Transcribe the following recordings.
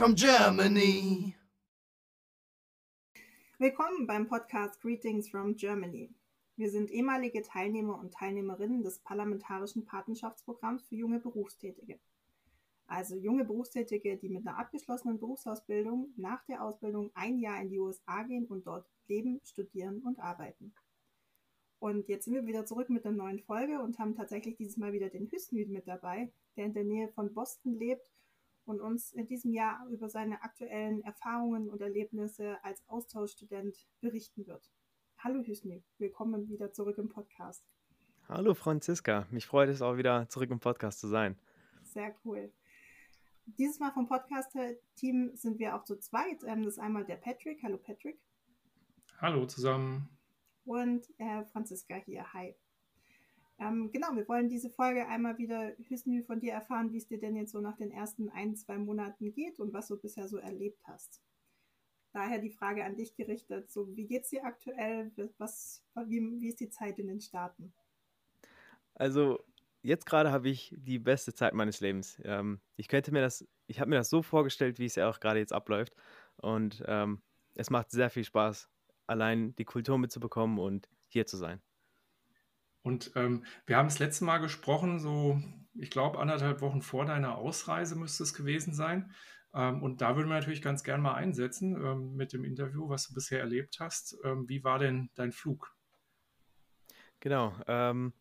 from Germany. Willkommen beim Podcast Greetings from Germany. Wir sind ehemalige Teilnehmer und Teilnehmerinnen des Parlamentarischen Patenschaftsprogramms für junge Berufstätige. Also junge Berufstätige, die mit einer abgeschlossenen Berufsausbildung nach der Ausbildung ein Jahr in die USA gehen und dort leben, studieren und arbeiten. Und jetzt sind wir wieder zurück mit einer neuen Folge und haben tatsächlich dieses Mal wieder den Hüsnüd mit dabei, der in der Nähe von Boston lebt und uns in diesem Jahr über seine aktuellen Erfahrungen und Erlebnisse als Austauschstudent berichten wird. Hallo Hüsnü, willkommen wieder zurück im Podcast. Hallo Franziska, mich freut es auch wieder zurück im Podcast zu sein. Sehr cool. Dieses Mal vom Podcast-Team sind wir auch zu zweit. Ähm, das ist einmal der Patrick. Hallo Patrick. Hallo zusammen und äh, Franziska hier. Hi. Ähm, genau, wir wollen diese Folge einmal wieder, Hüsnü, von dir erfahren, wie es dir denn jetzt so nach den ersten ein, zwei Monaten geht und was du bisher so erlebt hast. Daher die Frage an dich gerichtet, so wie geht es dir aktuell, was, wie, wie ist die Zeit in den Staaten? Also jetzt gerade habe ich die beste Zeit meines Lebens. Ähm, ich könnte mir das, ich habe mir das so vorgestellt, wie es ja auch gerade jetzt abläuft und ähm, es macht sehr viel Spaß allein die Kultur mitzubekommen und hier zu sein. Und ähm, wir haben das letzte Mal gesprochen, so ich glaube anderthalb Wochen vor deiner Ausreise müsste es gewesen sein. Ähm, und da würden wir natürlich ganz gern mal einsetzen ähm, mit dem Interview, was du bisher erlebt hast. Ähm, wie war denn dein Flug? Genau. Ähm,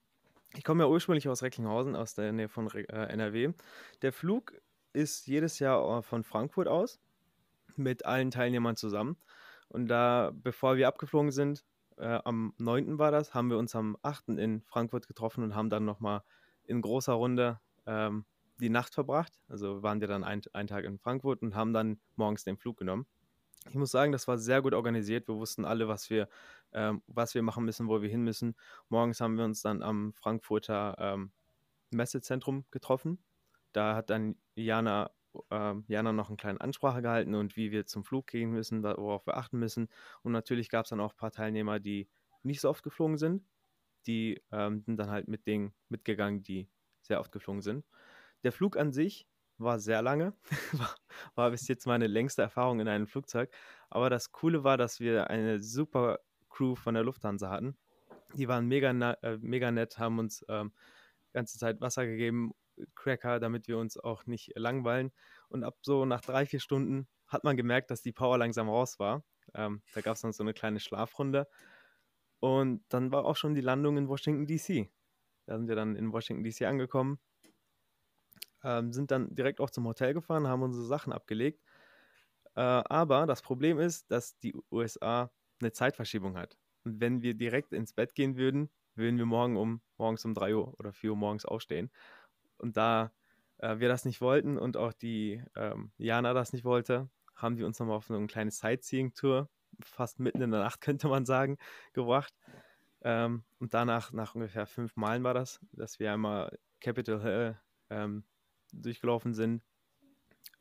ich komme ja ursprünglich aus Recklinghausen, aus der Nähe von äh, NRW. Der Flug ist jedes Jahr äh, von Frankfurt aus mit allen Teilnehmern zusammen. Und da, bevor wir abgeflogen sind, äh, am 9. war das, haben wir uns am 8. in Frankfurt getroffen und haben dann nochmal in großer Runde ähm, die Nacht verbracht. Also waren wir dann ein, einen Tag in Frankfurt und haben dann morgens den Flug genommen. Ich muss sagen, das war sehr gut organisiert. Wir wussten alle, was wir, ähm, was wir machen müssen, wo wir hin müssen. Morgens haben wir uns dann am Frankfurter ähm, Messezentrum getroffen. Da hat dann Jana äh, Jana noch eine kleine Ansprache gehalten und wie wir zum Flug gehen müssen, worauf wir achten müssen. Und natürlich gab es dann auch ein paar Teilnehmer, die nicht so oft geflogen sind. Die ähm, sind dann halt mit denen mitgegangen, die sehr oft geflogen sind. Der Flug an sich war sehr lange, war, war bis jetzt meine längste Erfahrung in einem Flugzeug. Aber das Coole war, dass wir eine super Crew von der Lufthansa hatten. Die waren mega, äh, mega nett, haben uns ähm, ganze Zeit Wasser gegeben Cracker, damit wir uns auch nicht langweilen. Und ab so nach drei, vier Stunden hat man gemerkt, dass die Power langsam raus war. Ähm, da gab es dann so eine kleine Schlafrunde. Und dann war auch schon die Landung in Washington, D.C. Da sind wir dann in Washington, D.C. angekommen, ähm, sind dann direkt auch zum Hotel gefahren, haben unsere Sachen abgelegt. Äh, aber das Problem ist, dass die USA eine Zeitverschiebung hat. Und wenn wir direkt ins Bett gehen würden, würden wir morgen um, morgens um 3 Uhr oder 4 Uhr morgens aufstehen. Und da äh, wir das nicht wollten und auch die ähm, Jana das nicht wollte, haben wir uns nochmal auf so eine kleine Sightseeing-Tour, fast mitten in der Nacht könnte man sagen, gebracht. Ähm, und danach, nach ungefähr fünf Meilen war das, dass wir einmal Capitol Hill ähm, durchgelaufen sind,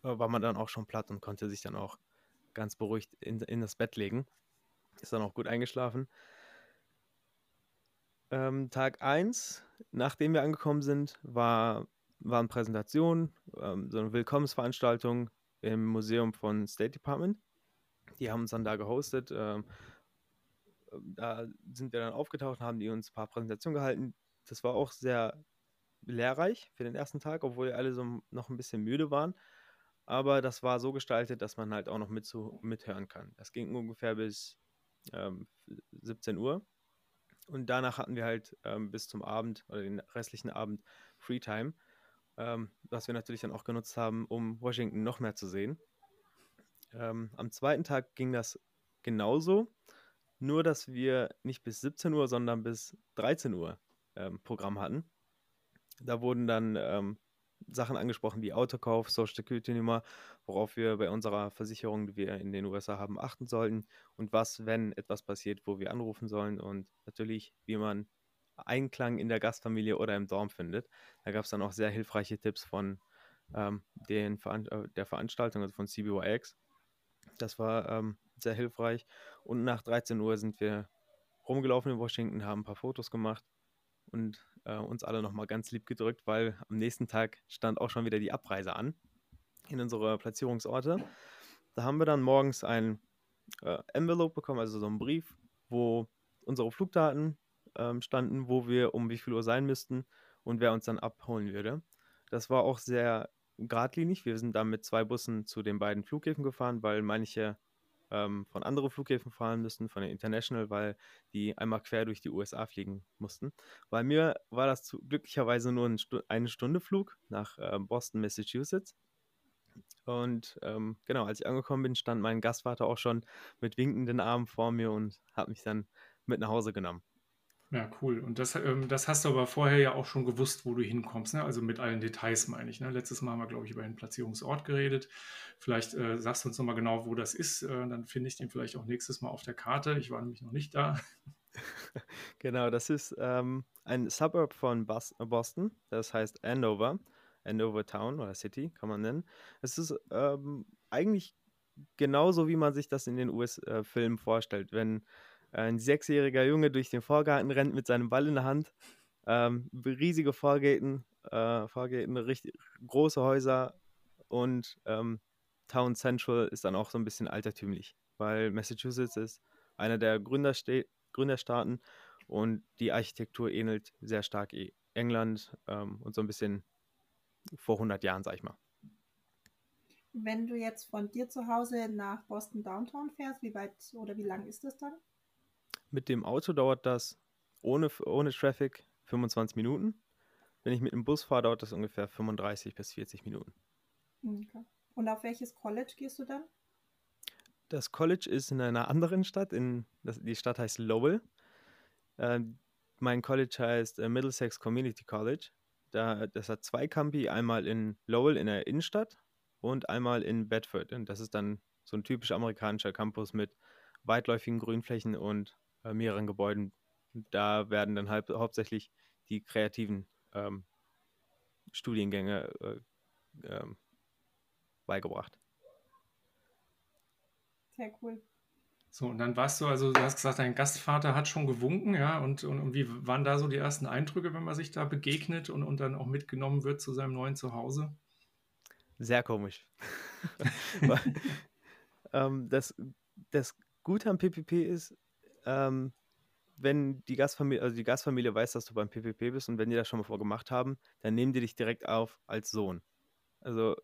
äh, war man dann auch schon platt und konnte sich dann auch ganz beruhigt in, in das Bett legen. Ist dann auch gut eingeschlafen. Ähm, Tag 1, nachdem wir angekommen sind, war, waren Präsentationen, ähm, so eine Willkommensveranstaltung im Museum von State Department. Die haben uns dann da gehostet. Ähm, da sind wir dann aufgetaucht, haben die uns ein paar Präsentationen gehalten. Das war auch sehr lehrreich für den ersten Tag, obwohl alle so noch ein bisschen müde waren. Aber das war so gestaltet, dass man halt auch noch mit zu, mithören kann. Das ging ungefähr bis ähm, 17 Uhr. Und danach hatten wir halt ähm, bis zum Abend oder den restlichen Abend Freetime, ähm, was wir natürlich dann auch genutzt haben, um Washington noch mehr zu sehen. Ähm, am zweiten Tag ging das genauso, nur dass wir nicht bis 17 Uhr, sondern bis 13 Uhr ähm, Programm hatten. Da wurden dann ähm, Sachen angesprochen wie Autokauf, Social Security Nummer, worauf wir bei unserer Versicherung, die wir in den USA haben, achten sollten und was, wenn etwas passiert, wo wir anrufen sollen und natürlich, wie man Einklang in der Gastfamilie oder im Dorm findet. Da gab es dann auch sehr hilfreiche Tipps von ähm, den Veran äh, der Veranstaltung, also von CBYX. Das war ähm, sehr hilfreich. Und nach 13 Uhr sind wir rumgelaufen in Washington, haben ein paar Fotos gemacht und äh, uns alle nochmal ganz lieb gedrückt, weil am nächsten Tag stand auch schon wieder die Abreise an. in unsere Platzierungsorte. Da haben wir dann morgens ein äh, Envelope bekommen, also so einen Brief, wo unsere Flugdaten ähm, standen, wo wir um wie viel Uhr sein müssten und wer uns dann abholen würde. Das war auch sehr geradlinig. Wir sind dann mit zwei Bussen zu den beiden Flughäfen gefahren, weil manche ähm, von anderen Flughäfen fahren müssen, von der International, weil die einmal quer durch die USA fliegen mussten. Bei mir war das zu, glücklicherweise nur ein Stu eine Stunde Flug nach äh, Boston, Massachusetts. Und ähm, genau, als ich angekommen bin, stand mein Gastvater auch schon mit winkenden Armen vor mir und hat mich dann mit nach Hause genommen. Ja, cool. Und das, ähm, das hast du aber vorher ja auch schon gewusst, wo du hinkommst, ne? Also mit allen Details meine ich. Ne? Letztes Mal haben wir, glaube ich, über den Platzierungsort geredet. Vielleicht äh, sagst du uns nochmal genau, wo das ist. Äh, dann finde ich den vielleicht auch nächstes Mal auf der Karte. Ich war nämlich noch nicht da. genau, das ist ähm, ein Suburb von Bos Boston. Das heißt Andover. Andover Town oder City kann man nennen. Es ist ähm, eigentlich genauso, wie man sich das in den US-Filmen äh, vorstellt. Wenn ein sechsjähriger Junge durch den Vorgarten rennt mit seinem Ball in der Hand. Ähm, riesige Vorgärten, äh, Vorgärten, richtig große Häuser und ähm, Town Central ist dann auch so ein bisschen altertümlich, weil Massachusetts ist einer der Gründersta Gründerstaaten und die Architektur ähnelt sehr stark e-, England ähm, und so ein bisschen vor 100 Jahren, sag ich mal. Wenn du jetzt von dir zu Hause nach Boston Downtown fährst, wie weit oder wie lang ist das dann? Mit dem Auto dauert das ohne, ohne Traffic 25 Minuten. Wenn ich mit dem Bus fahre, dauert das ungefähr 35 bis 40 Minuten. Okay. Und auf welches College gehst du dann? Das College ist in einer anderen Stadt. In, das, die Stadt heißt Lowell. Äh, mein College heißt äh, Middlesex Community College. Da, das hat zwei Campi, einmal in Lowell in der Innenstadt und einmal in Bedford. Und das ist dann so ein typisch amerikanischer Campus mit weitläufigen Grünflächen und äh, mehreren Gebäuden. Da werden dann halt hauptsächlich die kreativen ähm, Studiengänge äh, ähm, beigebracht. Sehr cool. So, und dann warst du, also du hast gesagt, dein Gastvater hat schon gewunken, ja, und, und, und, wie waren da so die ersten Eindrücke, wenn man sich da begegnet und, und dann auch mitgenommen wird zu seinem neuen Zuhause? Sehr komisch. ähm, das, das Gute am PPP ist, ähm, wenn die Gastfamilie, also die Gastfamilie weiß, dass du beim PPP bist und wenn die das schon mal vorgemacht haben, dann nehmen die dich direkt auf als Sohn. Also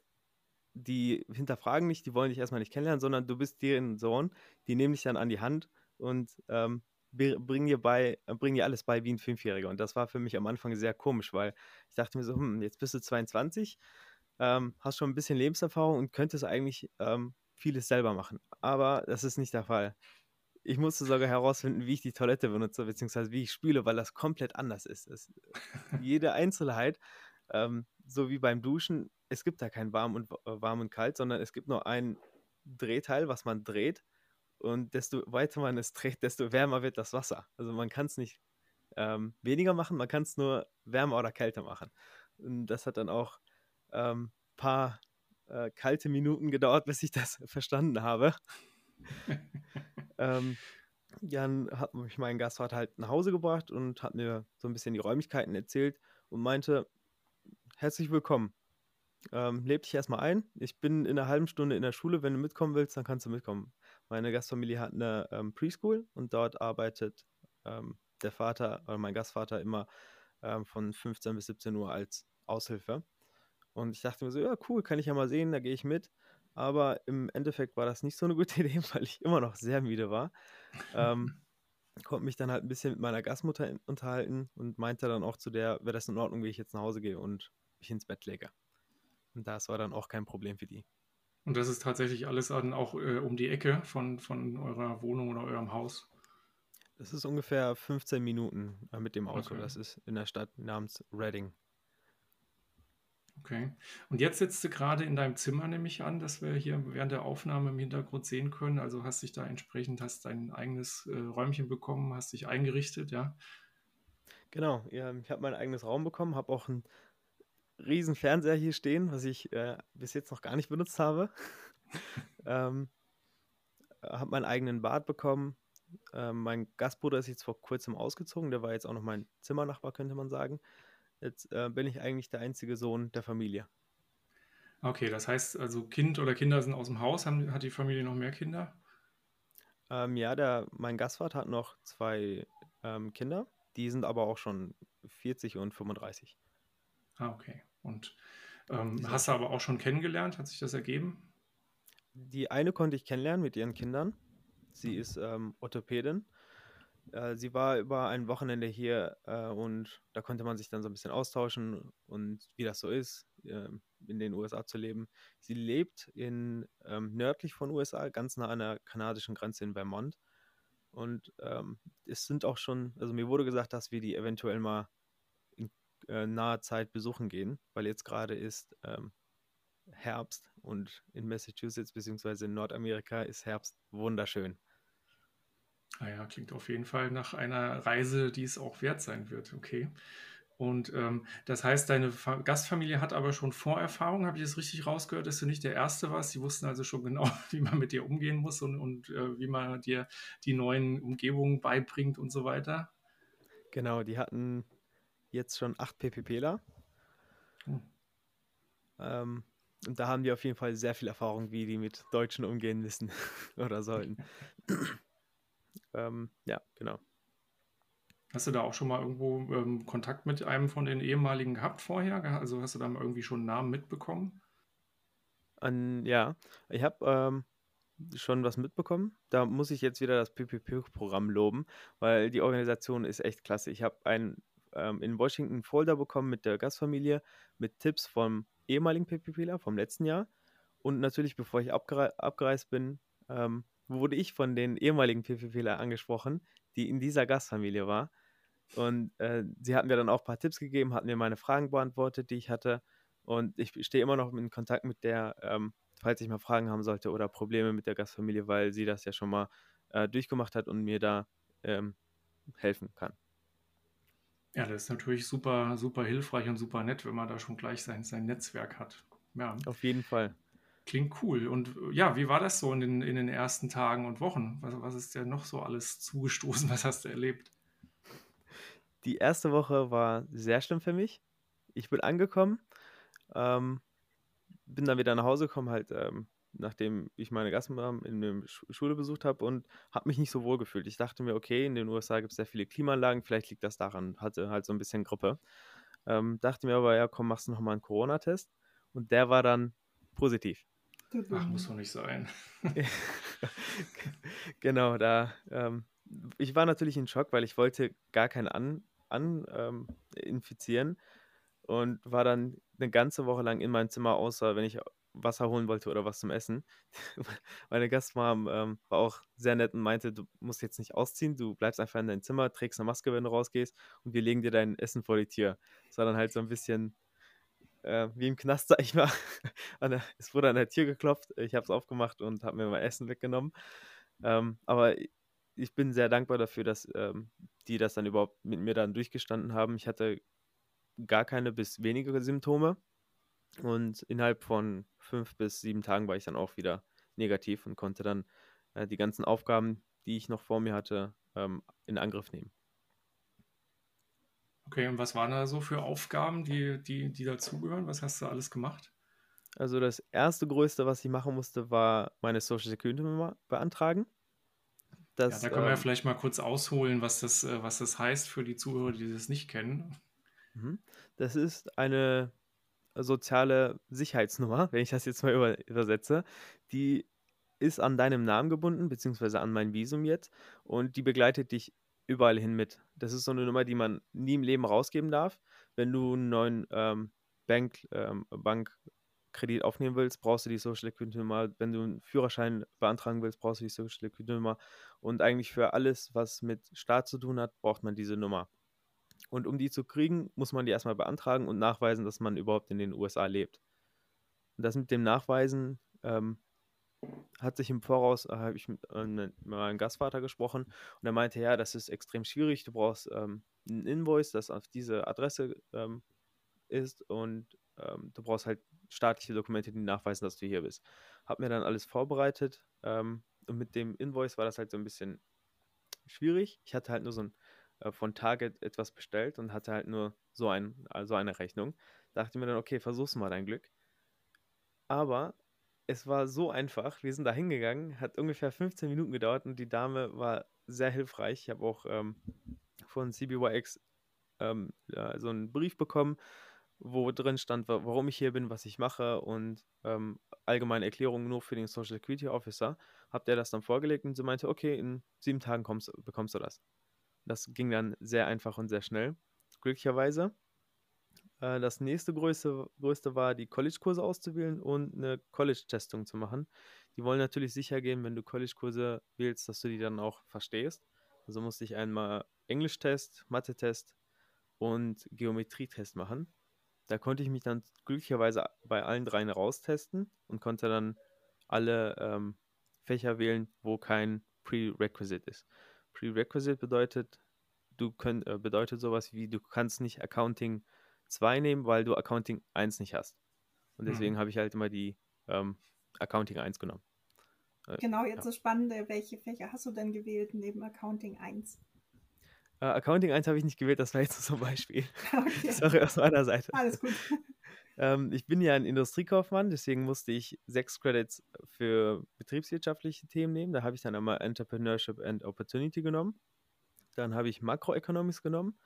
die hinterfragen nicht, die wollen dich erstmal nicht kennenlernen, sondern du bist deren Sohn, die nehmen dich dann an die Hand und ähm, bringen dir bei, bringen dir alles bei wie ein Fünfjähriger. Und das war für mich am Anfang sehr komisch, weil ich dachte mir so, hm, jetzt bist du 22, ähm, hast schon ein bisschen Lebenserfahrung und könntest eigentlich ähm, vieles selber machen. Aber das ist nicht der Fall. Ich musste sogar herausfinden, wie ich die Toilette benutze, beziehungsweise wie ich spüle, weil das komplett anders ist. Es, jede Einzelheit, ähm, so wie beim Duschen, es gibt da kein warm und, äh, warm und kalt, sondern es gibt nur ein Drehteil, was man dreht. Und desto weiter man es dreht, desto wärmer wird das Wasser. Also man kann es nicht ähm, weniger machen, man kann es nur wärmer oder kälter machen. Und das hat dann auch ein ähm, paar äh, kalte Minuten gedauert, bis ich das verstanden habe. ähm, dann hat mich mein Gastvater halt nach Hause gebracht und hat mir so ein bisschen die Räumlichkeiten erzählt und meinte, herzlich willkommen. Ähm, leb dich erstmal ein. Ich bin in einer halben Stunde in der Schule. Wenn du mitkommen willst, dann kannst du mitkommen. Meine Gastfamilie hat eine ähm, Preschool und dort arbeitet ähm, der Vater oder mein Gastvater immer ähm, von 15 bis 17 Uhr als Aushilfe. Und ich dachte mir so, ja, cool, kann ich ja mal sehen, da gehe ich mit. Aber im Endeffekt war das nicht so eine gute Idee, weil ich immer noch sehr müde war. Ähm, konnte mich dann halt ein bisschen mit meiner Gastmutter unterhalten und meinte dann auch zu der, wäre das in Ordnung, wie ich jetzt nach Hause gehe und mich ins Bett lege. Und das war dann auch kein Problem für die. Und das ist tatsächlich alles dann auch äh, um die Ecke von, von eurer Wohnung oder eurem Haus? Das ist ungefähr 15 Minuten äh, mit dem Auto. Okay. Das ist in der Stadt namens Reading. Okay. Und jetzt sitzt du gerade in deinem Zimmer, nehme ich an, dass wir hier während der Aufnahme im Hintergrund sehen können. Also hast dich da entsprechend, hast dein eigenes äh, Räumchen bekommen, hast dich eingerichtet, ja? Genau, ja, ich habe mein eigenes Raum bekommen, habe auch einen riesen Fernseher hier stehen, was ich äh, bis jetzt noch gar nicht benutzt habe. ähm, habe meinen eigenen Bad bekommen. Ähm, mein Gastbruder ist jetzt vor kurzem ausgezogen, der war jetzt auch noch mein Zimmernachbar, könnte man sagen. Jetzt äh, bin ich eigentlich der einzige Sohn der Familie. Okay, das heißt also Kind oder Kinder sind aus dem Haus. Haben, hat die Familie noch mehr Kinder? Ähm, ja, der, mein Gastvater hat noch zwei ähm, Kinder. Die sind aber auch schon 40 und 35. Ah, okay. Und ähm, hast du aber auch schon kennengelernt? Hat sich das ergeben? Die eine konnte ich kennenlernen mit ihren Kindern. Sie ist ähm, Orthopädin. Äh, sie war über ein Wochenende hier äh, und da konnte man sich dann so ein bisschen austauschen und wie das so ist, äh, in den USA zu leben. Sie lebt in ähm, nördlich von USA, ganz nah an der kanadischen Grenze in Vermont. Und ähm, es sind auch schon, also mir wurde gesagt, dass wir die eventuell mal in äh, naher Zeit besuchen gehen, weil jetzt gerade ist ähm, Herbst und in Massachusetts bzw. in Nordamerika ist Herbst wunderschön. Ah ja, klingt auf jeden Fall nach einer Reise, die es auch wert sein wird. Okay. Und ähm, das heißt, deine Fa Gastfamilie hat aber schon Vorerfahrung, habe ich das richtig rausgehört, dass du nicht der Erste warst? Sie wussten also schon genau, wie man mit dir umgehen muss und, und äh, wie man dir die neuen Umgebungen beibringt und so weiter? Genau, die hatten jetzt schon acht PPPler. Hm. Ähm, und da haben die auf jeden Fall sehr viel Erfahrung, wie die mit Deutschen umgehen müssen oder sollten. ähm, ja, genau. Hast du da auch schon mal irgendwo ähm, Kontakt mit einem von den ehemaligen gehabt vorher? Also hast du da mal irgendwie schon einen Namen mitbekommen? An, ja, ich habe ähm, schon was mitbekommen. Da muss ich jetzt wieder das PPP-Programm loben, weil die Organisation ist echt klasse. Ich habe ein ähm, in Washington Folder bekommen mit der Gastfamilie mit Tipps vom ehemaligen PPPler vom letzten Jahr. Und natürlich, bevor ich abgere abgereist bin, ähm, wurde ich von den ehemaligen PPPler angesprochen, die in dieser Gastfamilie war. Und äh, sie hatten mir dann auch ein paar Tipps gegeben, hatten mir meine Fragen beantwortet, die ich hatte. Und ich stehe immer noch in Kontakt mit der, ähm, falls ich mal Fragen haben sollte oder Probleme mit der Gastfamilie, weil sie das ja schon mal äh, durchgemacht hat und mir da ähm, helfen kann. Ja, das ist natürlich super, super hilfreich und super nett, wenn man da schon gleich sein, sein Netzwerk hat. Ja. Auf jeden Fall. Klingt cool. Und ja, wie war das so in den, in den ersten Tagen und Wochen? Was, was ist dir noch so alles zugestoßen? Was hast du erlebt? Die erste Woche war sehr schlimm für mich. Ich bin angekommen, ähm, bin dann wieder nach Hause gekommen, halt, ähm, nachdem ich meine Gastmam in der Schule besucht habe und habe mich nicht so wohl gefühlt. Ich dachte mir, okay, in den USA gibt es sehr viele Klimaanlagen, vielleicht liegt das daran, hatte halt so ein bisschen Grippe. Ähm, dachte mir aber, ja, komm, machst du nochmal einen Corona-Test. Und der war dann positiv. Ach, muss doch nicht sein. genau, da. Ähm, ich war natürlich in Schock, weil ich wollte gar keinen an, an ähm, infizieren und war dann eine ganze Woche lang in meinem Zimmer, außer wenn ich Wasser holen wollte oder was zum Essen. Meine Gastmam ähm, war auch sehr nett und meinte, du musst jetzt nicht ausziehen, du bleibst einfach in deinem Zimmer, trägst eine Maske, wenn du rausgehst und wir legen dir dein Essen vor die Tür. Das war dann halt so ein bisschen äh, wie im Knast, sag ich mal. Der, es wurde an der Tür geklopft, ich habe es aufgemacht und habe mir mein Essen weggenommen. Ähm, aber ich bin sehr dankbar dafür, dass ähm, die das dann überhaupt mit mir dann durchgestanden haben. Ich hatte gar keine bis wenige Symptome. Und innerhalb von fünf bis sieben Tagen war ich dann auch wieder negativ und konnte dann äh, die ganzen Aufgaben, die ich noch vor mir hatte, ähm, in Angriff nehmen. Okay, und was waren da so für Aufgaben, die, die, die dazugehören? Was hast du alles gemacht? Also das erste Größte, was ich machen musste, war meine Social Security Nummer beantragen. Das, ja, da können wir ähm, vielleicht mal kurz ausholen, was das, äh, was das heißt für die Zuhörer, die das nicht kennen. Mhm. Das ist eine soziale Sicherheitsnummer, wenn ich das jetzt mal über, übersetze. Die ist an deinem Namen gebunden, beziehungsweise an mein Visum jetzt. Und die begleitet dich überall hin mit. Das ist so eine Nummer, die man nie im Leben rausgeben darf. Wenn du einen neuen ähm, Bank, ähm, Bankkredit aufnehmen willst, brauchst du die Social Security Nummer. Wenn du einen Führerschein beantragen willst, brauchst du die Social Security Nummer. Und eigentlich für alles, was mit Staat zu tun hat, braucht man diese Nummer. Und um die zu kriegen, muss man die erstmal beantragen und nachweisen, dass man überhaupt in den USA lebt. Und das mit dem Nachweisen ähm, hat sich im Voraus, äh, habe ich mit, äh, mit, meinem Gastvater gesprochen und er meinte, ja, das ist extrem schwierig, du brauchst ähm, ein Invoice, das auf diese Adresse ähm, ist und ähm, du brauchst halt staatliche Dokumente, die nachweisen, dass du hier bist. Hab mir dann alles vorbereitet ähm, und mit dem Invoice war das halt so ein bisschen schwierig. Ich hatte halt nur so ein äh, von Target etwas bestellt und hatte halt nur so, ein, also eine Rechnung. Dachte mir dann, okay, versuch's mal dein Glück. Aber es war so einfach. Wir sind da hingegangen, hat ungefähr 15 Minuten gedauert und die Dame war sehr hilfreich. Ich habe auch ähm, von CBYX ähm, ja, so einen Brief bekommen, wo drin stand, warum ich hier bin, was ich mache und ähm, allgemeine Erklärungen nur für den Social Security Officer. Habt ihr das dann vorgelegt und sie meinte, okay, in sieben Tagen kommst, bekommst du das. Das ging dann sehr einfach und sehr schnell, glücklicherweise. Äh, das nächste größte, größte war, die College-Kurse auszuwählen und eine College-Testung zu machen. Die wollen natürlich sicher gehen, wenn du College-Kurse wählst, dass du die dann auch verstehst. Also musste ich einmal Englisch-Test, Mathe-Test und Geometrie-Test machen. Da konnte ich mich dann glücklicherweise bei allen dreien raustesten und konnte dann alle ähm, Fächer wählen, wo kein Prerequisite ist. Prerequisite bedeutet, du könnt, äh, bedeutet sowas wie, du kannst nicht Accounting 2 nehmen, weil du Accounting 1 nicht hast. Und deswegen mhm. habe ich halt immer die ähm, Accounting 1 genommen. Äh, genau, jetzt ja. das Spannende, welche Fächer hast du denn gewählt neben Accounting 1? Äh, Accounting 1 habe ich nicht gewählt, das war jetzt so ein Beispiel. Okay. Sorry aus meiner Seite. Alles gut. ähm, ich bin ja ein Industriekaufmann, deswegen musste ich sechs Credits für betriebswirtschaftliche Themen nehmen. Da habe ich dann einmal Entrepreneurship and Opportunity genommen. Dann habe ich Macroeconomics genommen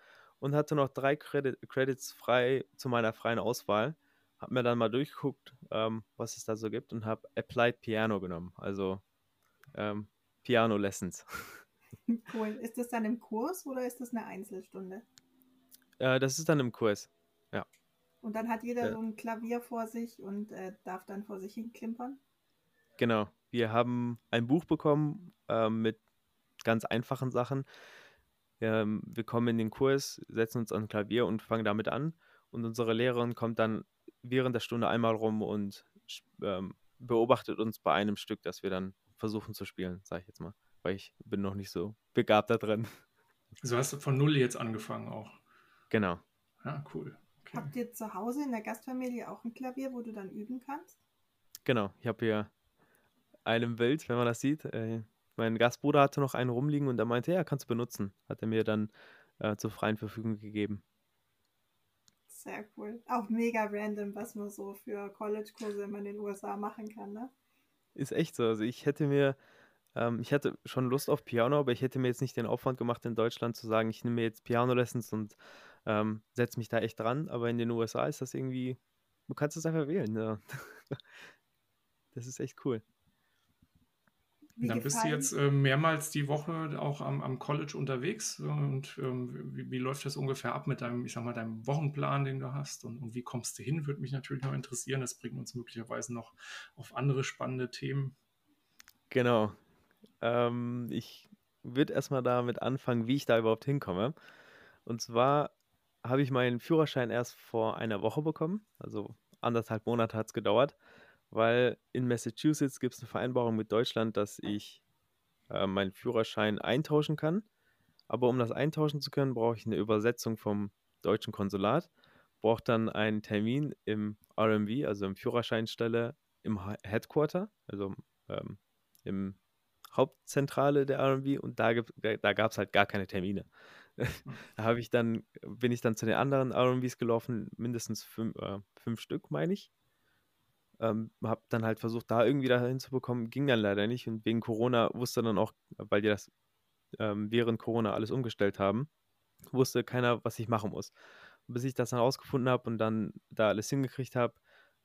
und hatte noch drei Credit Credits frei zu meiner freien Auswahl. Habe mir dann mal durchgeguckt, ähm, was es da so gibt und habe Applied Piano genommen, also ähm, Piano Lessons. Cool. Ist das dann im Kurs oder ist das eine Einzelstunde? Äh, das ist dann im Kurs, ja. Und dann hat jeder äh, so ein Klavier vor sich und äh, darf dann vor sich hin klimpern? Genau. Wir haben ein Buch bekommen äh, mit ganz einfachen Sachen. Ähm, wir kommen in den Kurs, setzen uns an Klavier und fangen damit an. Und unsere Lehrerin kommt dann während der Stunde einmal rum und ähm, beobachtet uns bei einem Stück, das wir dann versuchen zu spielen, sage ich jetzt mal. Weil ich bin noch nicht so begabt da drin. Also hast du von Null jetzt angefangen auch? Genau. Ja, cool. Okay. Habt ihr zu Hause in der Gastfamilie auch ein Klavier, wo du dann üben kannst? Genau. Ich habe hier einem Bild, wenn man das sieht, äh, mein Gastbruder hatte noch einen rumliegen und er meinte, ja, kannst du benutzen. Hat er mir dann äh, zur freien Verfügung gegeben. Sehr cool. Auch mega random, was man so für College-Kurse in den USA machen kann, ne? Ist echt so. Also ich hätte mir, ähm, ich hätte schon Lust auf Piano, aber ich hätte mir jetzt nicht den Aufwand gemacht, in Deutschland zu sagen, ich nehme mir jetzt Piano-Lessons und ähm, setze mich da echt dran. Aber in den USA ist das irgendwie, du kannst es einfach wählen. Ja. das ist echt cool. Wie dann gefallen? bist du jetzt äh, mehrmals die Woche auch am, am College unterwegs. Und ähm, wie, wie, läuft das ungefähr ab mit deinem, ich sag mal, deinem Wochenplan, den du hast? Und, und wie kommst du hin? Würde mich natürlich noch interessieren. Das bringt uns möglicherweise noch auf andere spannende Themen. Genau. Ähm, ich würde erstmal damit anfangen, wie ich da überhaupt hinkomme. Und zwar habe ich meinen Führerschein erst vor einer Woche bekommen. Also anderthalb Monate hat es gedauert weil in Massachusetts gibt es eine Vereinbarung mit Deutschland, dass ich äh, meinen Führerschein eintauschen kann. Aber um das eintauschen zu können, brauche ich eine Übersetzung vom deutschen Konsulat, brauche dann einen Termin im RMV, also im Führerscheinstelle im Headquarter, also ähm, im Hauptzentrale der RMV und da, da gab es halt gar keine Termine. da habe ich dann, bin ich dann zu den anderen RMVs gelaufen, mindestens fünf, äh, fünf Stück, meine ich. Ähm, habe dann halt versucht, da irgendwie da hinzubekommen, ging dann leider nicht. Und wegen Corona wusste dann auch, weil die das ähm, während Corona alles umgestellt haben, wusste keiner, was ich machen muss. Bis ich das dann rausgefunden habe und dann da alles hingekriegt habe,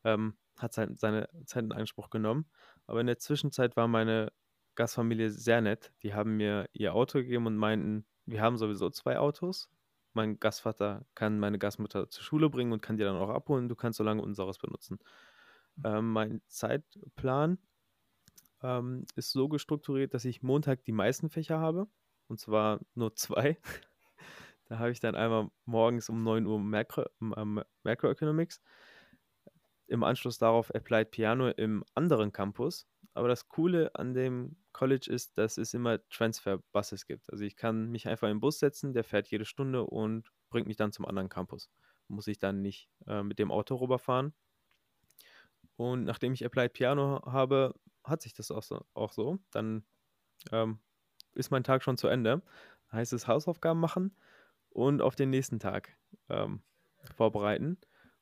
ähm, hat es halt seine Zeit in Anspruch genommen. Aber in der Zwischenzeit war meine Gastfamilie sehr nett. Die haben mir ihr Auto gegeben und meinten, wir haben sowieso zwei Autos. Mein Gastvater kann meine Gastmutter zur Schule bringen und kann die dann auch abholen. Du kannst so lange unseres benutzen. Ähm, mein Zeitplan ähm, ist so gestrukturiert, dass ich Montag die meisten Fächer habe. Und zwar nur zwei. da habe ich dann einmal morgens um 9 Uhr Macro, ähm, Macroeconomics. Im Anschluss darauf Applied Piano im anderen Campus. Aber das Coole an dem College ist, dass es immer Transfer-Buses gibt. Also ich kann mich einfach in den Bus setzen, der fährt jede Stunde und bringt mich dann zum anderen Campus. Muss ich dann nicht äh, mit dem Auto rüberfahren. Und nachdem ich Applied Piano habe, hat sich das auch so. Auch so. Dann ähm, ist mein Tag schon zu Ende. Heißt es Hausaufgaben machen und auf den nächsten Tag ähm, vorbereiten,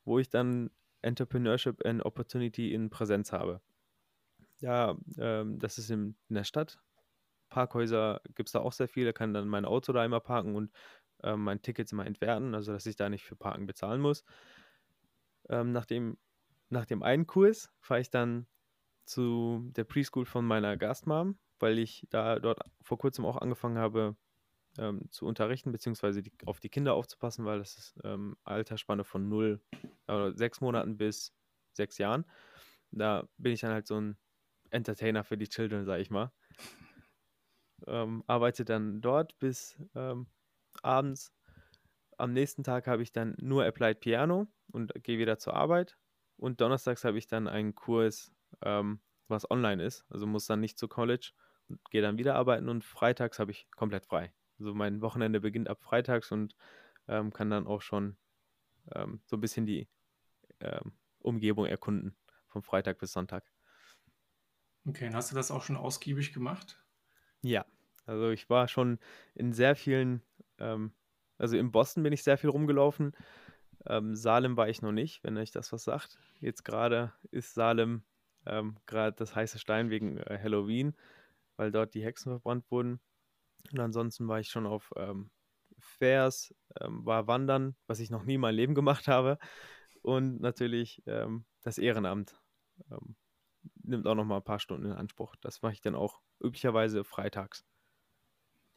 wo ich dann Entrepreneurship and Opportunity in Präsenz habe. Ja, ähm, das ist in, in der Stadt. Parkhäuser gibt es da auch sehr viele, kann dann mein Auto da immer parken und ähm, mein Ticket immer entwerten, also dass ich da nicht für Parken bezahlen muss. Ähm, nach, dem, einen Kurs fahre ich dann zu der Preschool von meiner Gastmom, weil ich da dort vor kurzem auch angefangen habe ähm, zu unterrichten, beziehungsweise die, auf die Kinder aufzupassen, weil das ist ähm, Altersspanne von 0 oder 6 Monaten bis 6 Jahren. Da bin ich dann halt so ein Entertainer für die Children, sag ich mal. Ähm, arbeite dann dort bis ähm, abends. Am nächsten Tag habe ich dann nur Applied Piano und gehe wieder zur Arbeit. Und donnerstags habe ich dann einen Kurs, ähm, was online ist. Also muss dann nicht zu College und gehe dann wieder arbeiten. Und freitags habe ich komplett frei. Also mein Wochenende beginnt ab freitags und ähm, kann dann auch schon ähm, so ein bisschen die ähm, Umgebung erkunden, von Freitag bis Sonntag. Okay, und hast du das auch schon ausgiebig gemacht? Ja, also ich war schon in sehr vielen, ähm, also in Boston bin ich sehr viel rumgelaufen. Ähm, Salem war ich noch nicht, wenn euch das was sagt. Jetzt gerade ist Salem ähm, gerade das heiße Stein wegen äh, Halloween, weil dort die Hexen verbrannt wurden. Und ansonsten war ich schon auf ähm, Fairs, ähm, war wandern, was ich noch nie in meinem Leben gemacht habe. Und natürlich ähm, das Ehrenamt ähm, nimmt auch noch mal ein paar Stunden in Anspruch. Das mache ich dann auch üblicherweise freitags.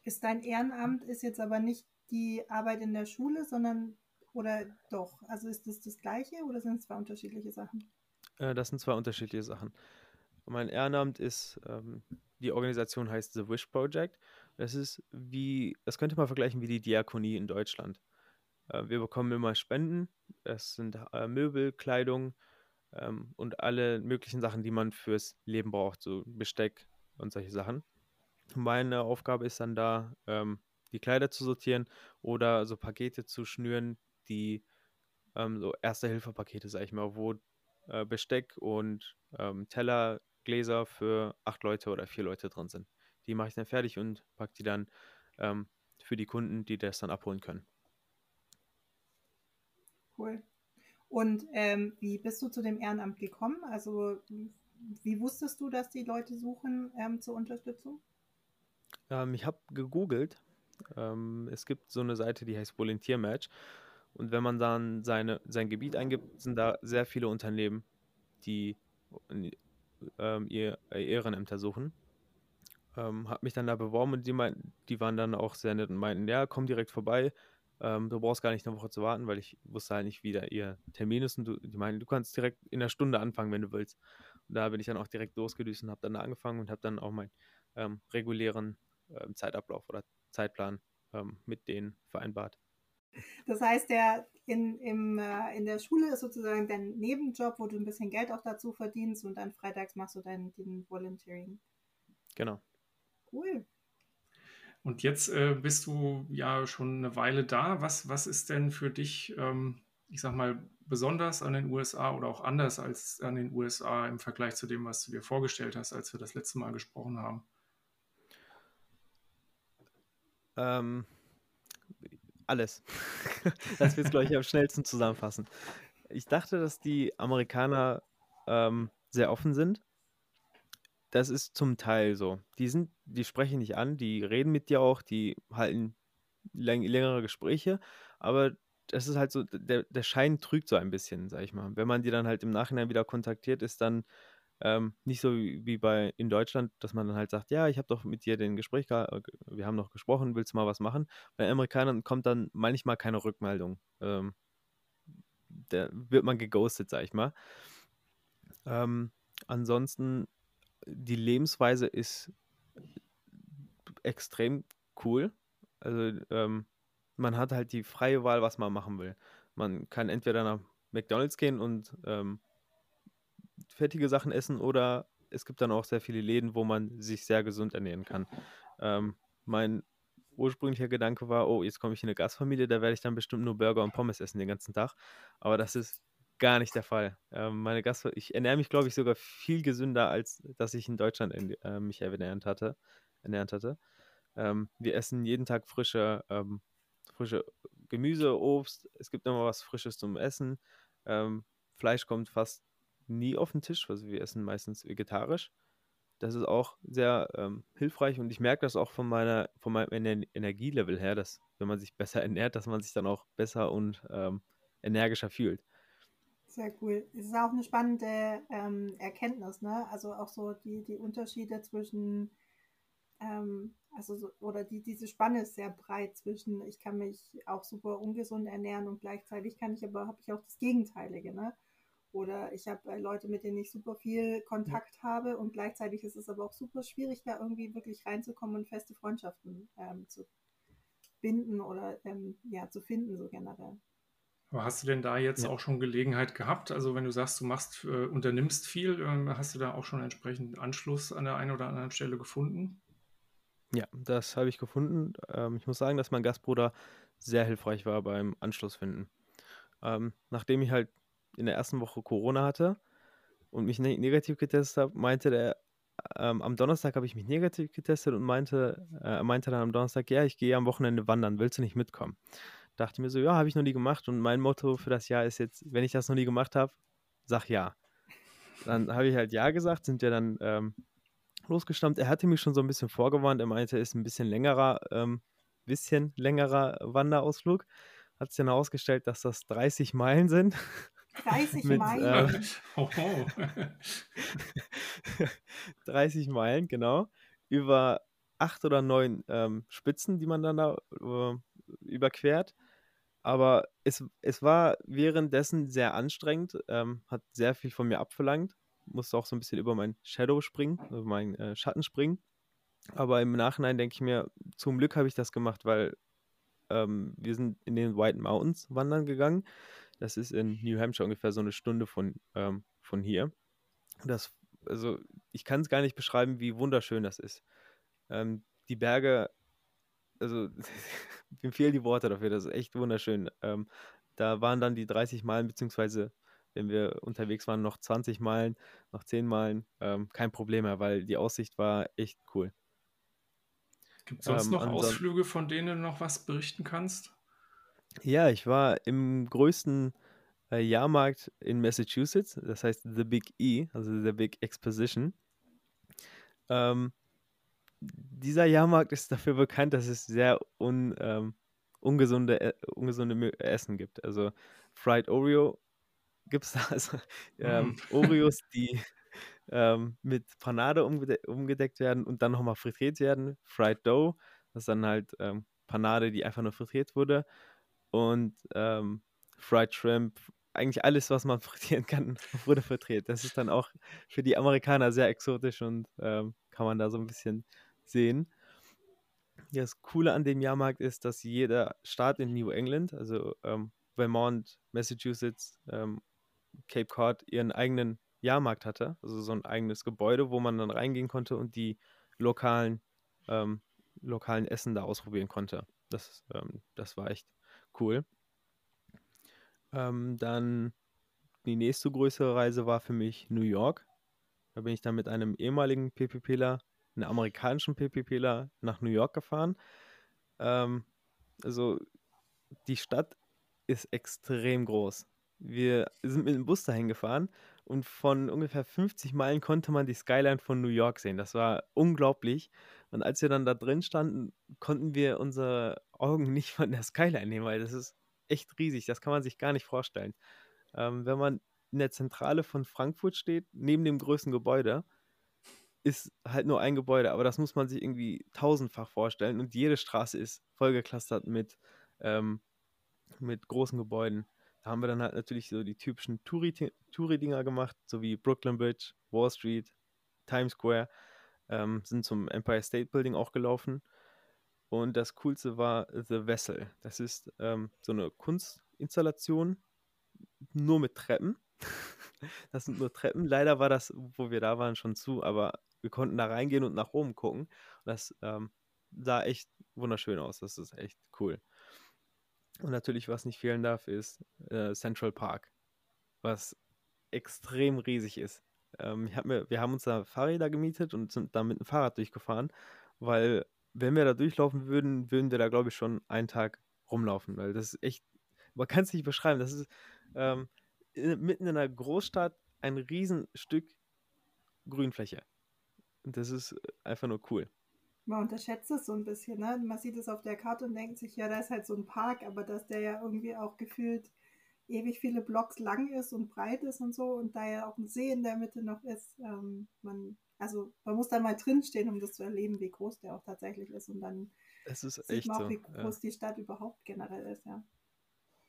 Ist dein Ehrenamt ist jetzt aber nicht die Arbeit in der Schule, sondern oder doch? Also ist das das gleiche oder sind es zwei unterschiedliche Sachen? Äh, das sind zwei unterschiedliche Sachen. Mein Ehrenamt ist, ähm, die Organisation heißt The Wish Project. Das ist wie, das könnte man vergleichen wie die Diakonie in Deutschland. Äh, wir bekommen immer Spenden. Es sind äh, Möbel, Kleidung ähm, und alle möglichen Sachen, die man fürs Leben braucht, so Besteck und solche Sachen. Meine Aufgabe ist dann da, ähm, die Kleider zu sortieren oder so Pakete zu schnüren, die ähm, so Erste-Hilfe-Pakete, sag ich mal, wo äh, Besteck und ähm, Teller, Gläser für acht Leute oder vier Leute drin sind. Die mache ich dann fertig und packe die dann ähm, für die Kunden, die das dann abholen können. Cool. Und ähm, wie bist du zu dem Ehrenamt gekommen? Also wie wusstest du, dass die Leute suchen ähm, zur Unterstützung? Ähm, ich habe gegoogelt. Ähm, es gibt so eine Seite, die heißt Volunteer Match. Und wenn man dann seine, sein Gebiet eingibt, sind da sehr viele Unternehmen, die ähm, ihr Ehrenämter suchen. Ähm, habe mich dann da beworben und die, meinten, die waren dann auch sehr nett und meinten, ja, komm direkt vorbei. Ähm, du brauchst gar nicht eine Woche zu warten, weil ich wusste halt nicht, wie da ihr Termin ist. Und du, die meinen, du kannst direkt in einer Stunde anfangen, wenn du willst. Und da bin ich dann auch direkt losgedüst und habe dann angefangen und habe dann auch meinen ähm, regulären ähm, Zeitablauf oder Zeitplan ähm, mit denen vereinbart. Das heißt, der in, im, äh, in der Schule ist sozusagen dein Nebenjob, wo du ein bisschen Geld auch dazu verdienst und dann freitags machst du dein den Volunteering. Genau. Cool. Und jetzt äh, bist du ja schon eine Weile da. Was, was ist denn für dich, ähm, ich sag mal, besonders an den USA oder auch anders als an den USA im Vergleich zu dem, was du dir vorgestellt hast, als wir das letzte Mal gesprochen haben? Ähm, alles. das wird es, glaube ich, am schnellsten zusammenfassen. Ich dachte, dass die Amerikaner ähm, sehr offen sind. Das ist zum Teil so. Die sind, die sprechen dich an, die reden mit dir auch, die halten läng längere Gespräche, aber das ist halt so, der, der Schein trügt so ein bisschen, sag ich mal. Wenn man die dann halt im Nachhinein wieder kontaktiert, ist dann ähm, nicht so wie, bei in Deutschland, dass man dann halt sagt, ja, ich habe doch mit dir den Gespräch, äh, wir haben noch gesprochen, willst du mal was machen? Bei Amerikanern kommt dann manchmal keine Rückmeldung. Ähm, da wird man geghostet, sag ich mal. Ähm, ansonsten, die Lebensweise ist extrem cool. Also ähm, man hat halt die freie Wahl, was man machen will. Man kann entweder nach McDonald's gehen und ähm, fettige Sachen essen oder es gibt dann auch sehr viele Läden, wo man sich sehr gesund ernähren kann. Ähm, mein ursprünglicher Gedanke war, oh, jetzt komme ich in eine Gastfamilie, da werde ich dann bestimmt nur Burger und Pommes essen den ganzen Tag. Aber das ist gar nicht der Fall. Ähm, meine Gast ich ernähre mich, glaube ich, sogar viel gesünder, als dass ich in Deutschland äh, mich ernährt hatte. Ernährt hatte. Ähm, wir essen jeden Tag frische, ähm, frische Gemüse, Obst. Es gibt immer was Frisches zum Essen. Ähm, Fleisch kommt fast nie auf den Tisch, also wir essen meistens vegetarisch. Das ist auch sehr ähm, hilfreich und ich merke das auch von meiner, von meinem Ener Energielevel her, dass wenn man sich besser ernährt, dass man sich dann auch besser und ähm, energischer fühlt. Sehr cool. Es ist auch eine spannende ähm, Erkenntnis, ne? Also auch so die, die Unterschiede zwischen, ähm, also so, oder die, diese Spanne ist sehr breit zwischen, ich kann mich auch super ungesund ernähren und gleichzeitig kann ich aber, habe ich auch das Gegenteilige, ne? Oder ich habe äh, Leute, mit denen ich super viel Kontakt ja. habe und gleichzeitig ist es aber auch super schwierig, da irgendwie wirklich reinzukommen und feste Freundschaften ähm, zu binden oder ähm, ja, zu finden, so generell. Aber hast du denn da jetzt ja. auch schon Gelegenheit gehabt? Also wenn du sagst, du machst, äh, unternimmst viel, äh, hast du da auch schon entsprechend Anschluss an der einen oder anderen Stelle gefunden? Ja, das habe ich gefunden. Ähm, ich muss sagen, dass mein Gastbruder sehr hilfreich war beim Anschlussfinden. Ähm, nachdem ich halt in der ersten Woche Corona hatte und mich ne negativ getestet habe, meinte der, ähm, am Donnerstag habe ich mich negativ getestet und meinte, äh, meinte dann am Donnerstag, ja, ich gehe am Wochenende wandern, willst du nicht mitkommen? Dachte mir so, ja, habe ich noch nie gemacht und mein Motto für das Jahr ist jetzt, wenn ich das noch nie gemacht habe, sag ja. Dann habe ich halt ja gesagt, sind wir dann ähm, losgestammt. Er hatte mich schon so ein bisschen vorgewarnt, er meinte, es ist ein bisschen längerer, ähm, bisschen längerer Wanderausflug. Hat sich dann herausgestellt, dass das 30 Meilen sind. 30 mit, Meilen. Äh, oh, oh. 30 Meilen, genau. Über acht oder neun ähm, Spitzen, die man dann da äh, überquert. Aber es, es war währenddessen sehr anstrengend, ähm, hat sehr viel von mir abverlangt. Musste auch so ein bisschen über mein Shadow springen, über meinen äh, Schatten springen. Aber im Nachhinein denke ich mir, zum Glück habe ich das gemacht, weil ähm, wir sind in den White Mountains wandern gegangen. Das ist in New Hampshire ungefähr so eine Stunde von, ähm, von hier. Das, also ich kann es gar nicht beschreiben, wie wunderschön das ist. Ähm, die Berge, also mir fehlen die Worte dafür, das ist echt wunderschön. Ähm, da waren dann die 30 Meilen, beziehungsweise wenn wir unterwegs waren, noch 20 Meilen, noch 10 Meilen, ähm, kein Problem mehr, weil die Aussicht war echt cool. Gibt es sonst ähm, noch Ausflüge, von denen du noch was berichten kannst? Ja, ich war im größten äh, Jahrmarkt in Massachusetts, das heißt The Big E, also The Big Exposition. Ähm, dieser Jahrmarkt ist dafür bekannt, dass es sehr un, ähm, ungesunde, äh, ungesunde Essen gibt. Also Fried Oreo gibt es da, also ähm, mm. Oreos, die ähm, mit Panade umgede umgedeckt werden und dann nochmal frittiert werden. Fried Dough, das ist dann halt ähm, Panade, die einfach nur frittiert wurde und ähm, Fried Shrimp, eigentlich alles, was man frittieren kann, wurde frittiert. Das ist dann auch für die Amerikaner sehr exotisch und ähm, kann man da so ein bisschen sehen. Das Coole an dem Jahrmarkt ist, dass jeder Staat in New England, also ähm, Vermont, Massachusetts, ähm, Cape Cod, ihren eigenen Jahrmarkt hatte, also so ein eigenes Gebäude, wo man dann reingehen konnte und die lokalen, ähm, lokalen Essen da ausprobieren konnte. Das, ähm, das war echt cool. Ähm, dann die nächste größere Reise war für mich New York. Da bin ich dann mit einem ehemaligen PPPler, einem amerikanischen PPPler nach New York gefahren. Ähm, also die Stadt ist extrem groß. Wir sind mit dem Bus dahin gefahren und von ungefähr 50 Meilen konnte man die Skyline von New York sehen. Das war unglaublich. Und als wir dann da drin standen, konnten wir unsere Augen nicht von der Skyline nehmen, weil das ist echt riesig. Das kann man sich gar nicht vorstellen. Ähm, wenn man in der Zentrale von Frankfurt steht, neben dem größten Gebäude, ist halt nur ein Gebäude, aber das muss man sich irgendwie tausendfach vorstellen und jede Straße ist vollgeklustert mit, ähm, mit großen Gebäuden. Da haben wir dann halt natürlich so die typischen Touri-Dinger gemacht, so wie Brooklyn Bridge, Wall Street, Times Square, ähm, sind zum Empire State Building auch gelaufen. Und das Coolste war The Vessel. Das ist ähm, so eine Kunstinstallation, nur mit Treppen. das sind nur Treppen. Leider war das, wo wir da waren, schon zu, aber wir konnten da reingehen und nach oben gucken. Und das ähm, sah echt wunderschön aus. Das ist echt cool. Und natürlich, was nicht fehlen darf, ist äh, Central Park, was extrem riesig ist. Ähm, mir, wir haben uns da Fahrräder gemietet und sind da mit dem Fahrrad durchgefahren, weil wenn wir da durchlaufen würden, würden wir da, glaube ich, schon einen Tag rumlaufen, weil das ist echt, man kann es nicht beschreiben. Das ist, ähm, äh, mitten in einer Großstadt ein Riesenstück Grünfläche. Und das ist einfach nur cool. Man unterschätzt es so ein bisschen, ne? Man sieht es auf der Karte und denkt sich, ja, da ist halt so ein Park, aber dass der ja irgendwie auch gefühlt ewig viele Blocks lang ist und breit ist und so und da ja auch ein See in der Mitte noch ist, ähm, man, also man muss da mal drinstehen, um das zu erleben, wie groß der auch tatsächlich ist und dann es ist sieht echt man auch, so. wie groß Ja. die Stadt überhaupt generell ist, ja.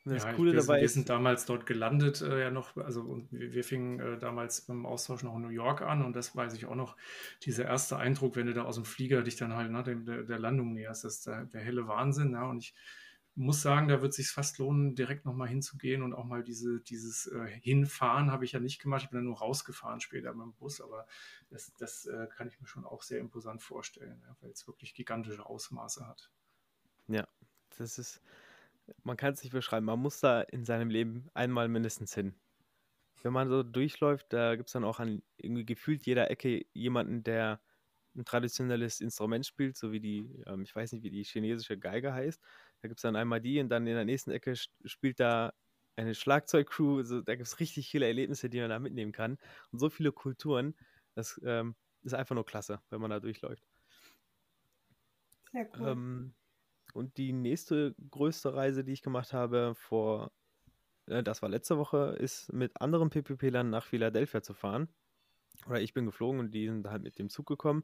Das Ja, Coole wir, dabei wir sind damals dort gelandet, äh, ja noch, also und wir, wir fingen äh, damals beim Austausch noch in New York an und das weiß ich auch noch, dieser erste Eindruck, wenn du da aus dem Flieger dich dann halt nach dem, der, der Landung näherst, das ist der, der helle Wahnsinn, ja, und ich muss sagen, da wird es sich fast lohnen, direkt nochmal hinzugehen und auch mal diese, dieses äh, Hinfahren habe ich ja nicht gemacht, ich bin dann nur rausgefahren später mit dem Bus, aber das, das äh, kann ich mir schon auch sehr imposant vorstellen, ja, weil es wirklich gigantische Ausmaße hat. ja, das ist, man kann es nicht beschreiben. Man muss da in seinem Leben einmal mindestens hin. Wenn man so durchläuft, da gibt es dann auch an irgendwie gefühlt jeder Ecke jemanden, der ein traditionelles Instrument spielt, so wie die, ähm, ich weiß nicht, wie die chinesische Geige heißt. Da gibt es dann einmal die und dann in der nächsten Ecke spielt da eine Schlagzeugcrew. So, da gibt es richtig viele Erlebnisse, die man da mitnehmen kann. Und so viele Kulturen. Das ähm, ist einfach nur klasse, wenn man da durchläuft. Sehr cool. Ähm, und die nächste größte Reise, die ich gemacht habe, vor, äh, das war letzte Woche, ist mit anderen PPP-Lern nach Philadelphia zu fahren. Oder ich bin geflogen und die sind halt mit dem Zug gekommen.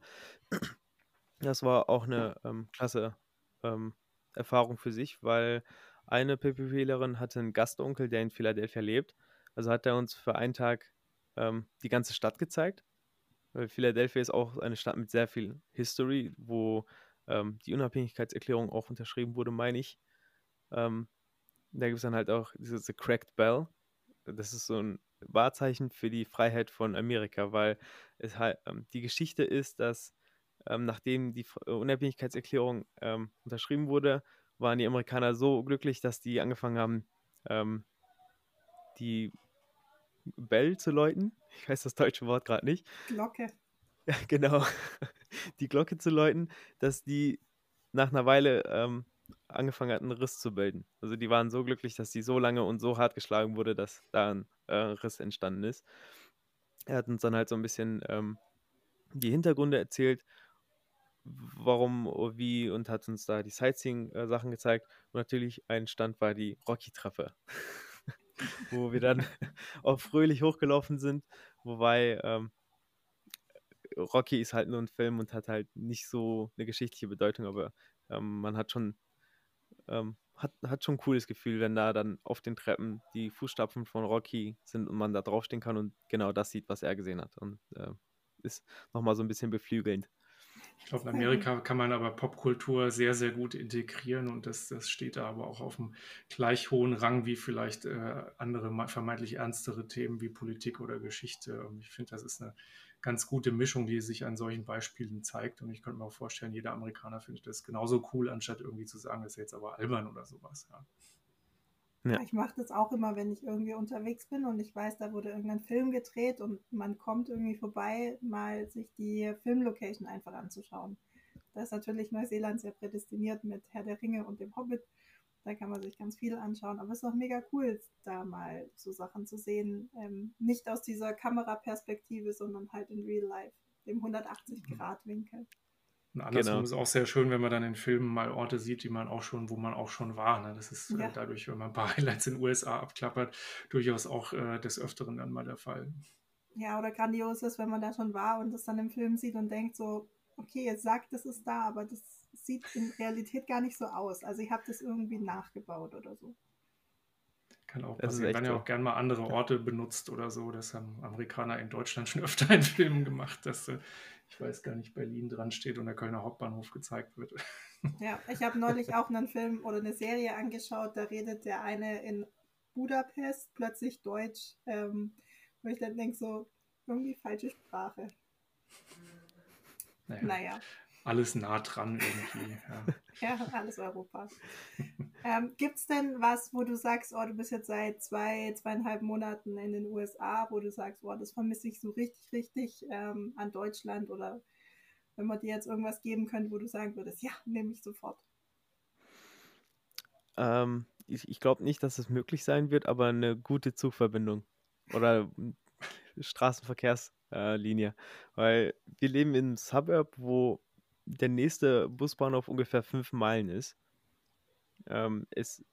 Das war auch eine ähm, klasse ähm, Erfahrung für sich, weil eine PPPlerin hatte einen Gastonkel, der in Philadelphia lebt. Also hat er uns für einen Tag ähm, die ganze Stadt gezeigt. Weil Philadelphia ist auch eine Stadt mit sehr viel History, wo ähm, die Unabhängigkeitserklärung auch unterschrieben wurde, meine ich. Ähm, da gibt es dann halt auch dieses The Cracked Bell. Das ist so ein Wahrzeichen für die Freiheit von Amerika, weil es halt ähm, die Geschichte ist, dass ähm, nachdem die äh, Unabhängigkeitserklärung ähm, unterschrieben wurde, waren die Amerikaner so glücklich, dass die angefangen haben, ähm, die Bell zu läuten. Ich weiß das deutsche Wort gerade nicht. Glocke. Ja, genau. Die Glocke zu läuten, dass die nach einer Weile ähm, angefangen hatten, einen Riss zu bilden. Also die waren so glücklich, dass die so lange und so hart geschlagen wurde, dass da ein äh, Riss entstanden ist. Er hat uns dann halt so ein bisschen ähm, die Hintergründe erzählt, warum, oh, wie und hat uns da die Sightseeing-Sachen gezeigt. Und natürlich ein Stand war die Rocky-Treppe, wo wir dann auch fröhlich hochgelaufen sind, wobei ähm, Rocky ist halt nur ein Film und hat halt nicht so eine geschichtliche Bedeutung, aber ähm, man hat schon ähm, hat, hat schon ein cooles Gefühl, wenn da dann auf den Treppen die Fußstapfen von Rocky sind und man da draufstehen kann und genau das sieht, was er gesehen hat. Und äh, ist nochmal so ein bisschen beflügelnd. Ich glaube, in Amerika kann man aber Popkultur sehr, sehr gut integrieren und das, das steht da aber auch auf einem gleich hohen Rang wie vielleicht äh, andere vermeintlich ernstere Themen wie Politik oder Geschichte. Und ich finde, das ist eine ganz gute Mischung, die sich an solchen Beispielen zeigt. Und ich könnte mir auch vorstellen, jeder Amerikaner findet das genauso cool, anstatt irgendwie zu sagen, das ist jetzt aber albern oder sowas. Ja. Ja. Ich mache das auch immer, wenn ich irgendwie unterwegs bin und ich weiß, da wurde irgendein Film gedreht und man kommt irgendwie vorbei, mal sich die Filmlocation einfach anzuschauen. Da ist natürlich Neuseeland sehr prädestiniert mit Herr der Ringe und dem Hobbit. Da kann man sich ganz viel anschauen. Aber es ist auch mega cool, da mal so Sachen zu sehen. Ähm, nicht aus dieser Kameraperspektive, sondern halt in Real Life, dem 180-Grad-Winkel. Und andersrum Genau. ist auch sehr schön, wenn man dann in Filmen mal Orte sieht, die man auch schon, wo man auch schon war. Ne? Das ist Ja. äh, dadurch, wenn man ein paar Highlights in den USA abklappert, durchaus auch äh, des Öfteren dann mal der Fall. Ja, oder grandios ist, wenn man da schon war und das dann im Film sieht und denkt so, okay, ihr sagt, das ist da, aber das sieht in Realität gar nicht so aus. Also ich habe das irgendwie nachgebaut oder so. Kann auch Das passieren. Werden ja so. auch gern mal andere Orte benutzt oder so. Das haben Amerikaner in Deutschland schon öfter in Filmen gemacht, dass, äh, ich weiß gar nicht, Berlin dran steht und der Kölner Hauptbahnhof gezeigt wird. Ja, ich habe neulich auch einen Film oder eine Serie angeschaut, da redet der eine in Budapest plötzlich Deutsch, ähm, wo ich dann denke so, irgendwie falsche Sprache. Naja, Naja. Alles nah dran irgendwie. Ja. Ja, alles Europa. ähm, Gibt es denn was, wo du sagst, oh, du bist jetzt seit zwei, zweieinhalb Monaten in den USA, wo du sagst, oh, das vermisse ich so richtig, richtig ähm, an Deutschland oder wenn man dir jetzt irgendwas geben könnte, wo du sagen würdest, ja, nehme ich sofort. Ähm, ich ich glaube nicht, dass es möglich sein wird, aber eine gute Zugverbindung oder Straßenverkehrslinie. Weil wir leben in einem Suburb, wo der nächste Busbahnhof ungefähr fünf Meilen ist. Ähm, es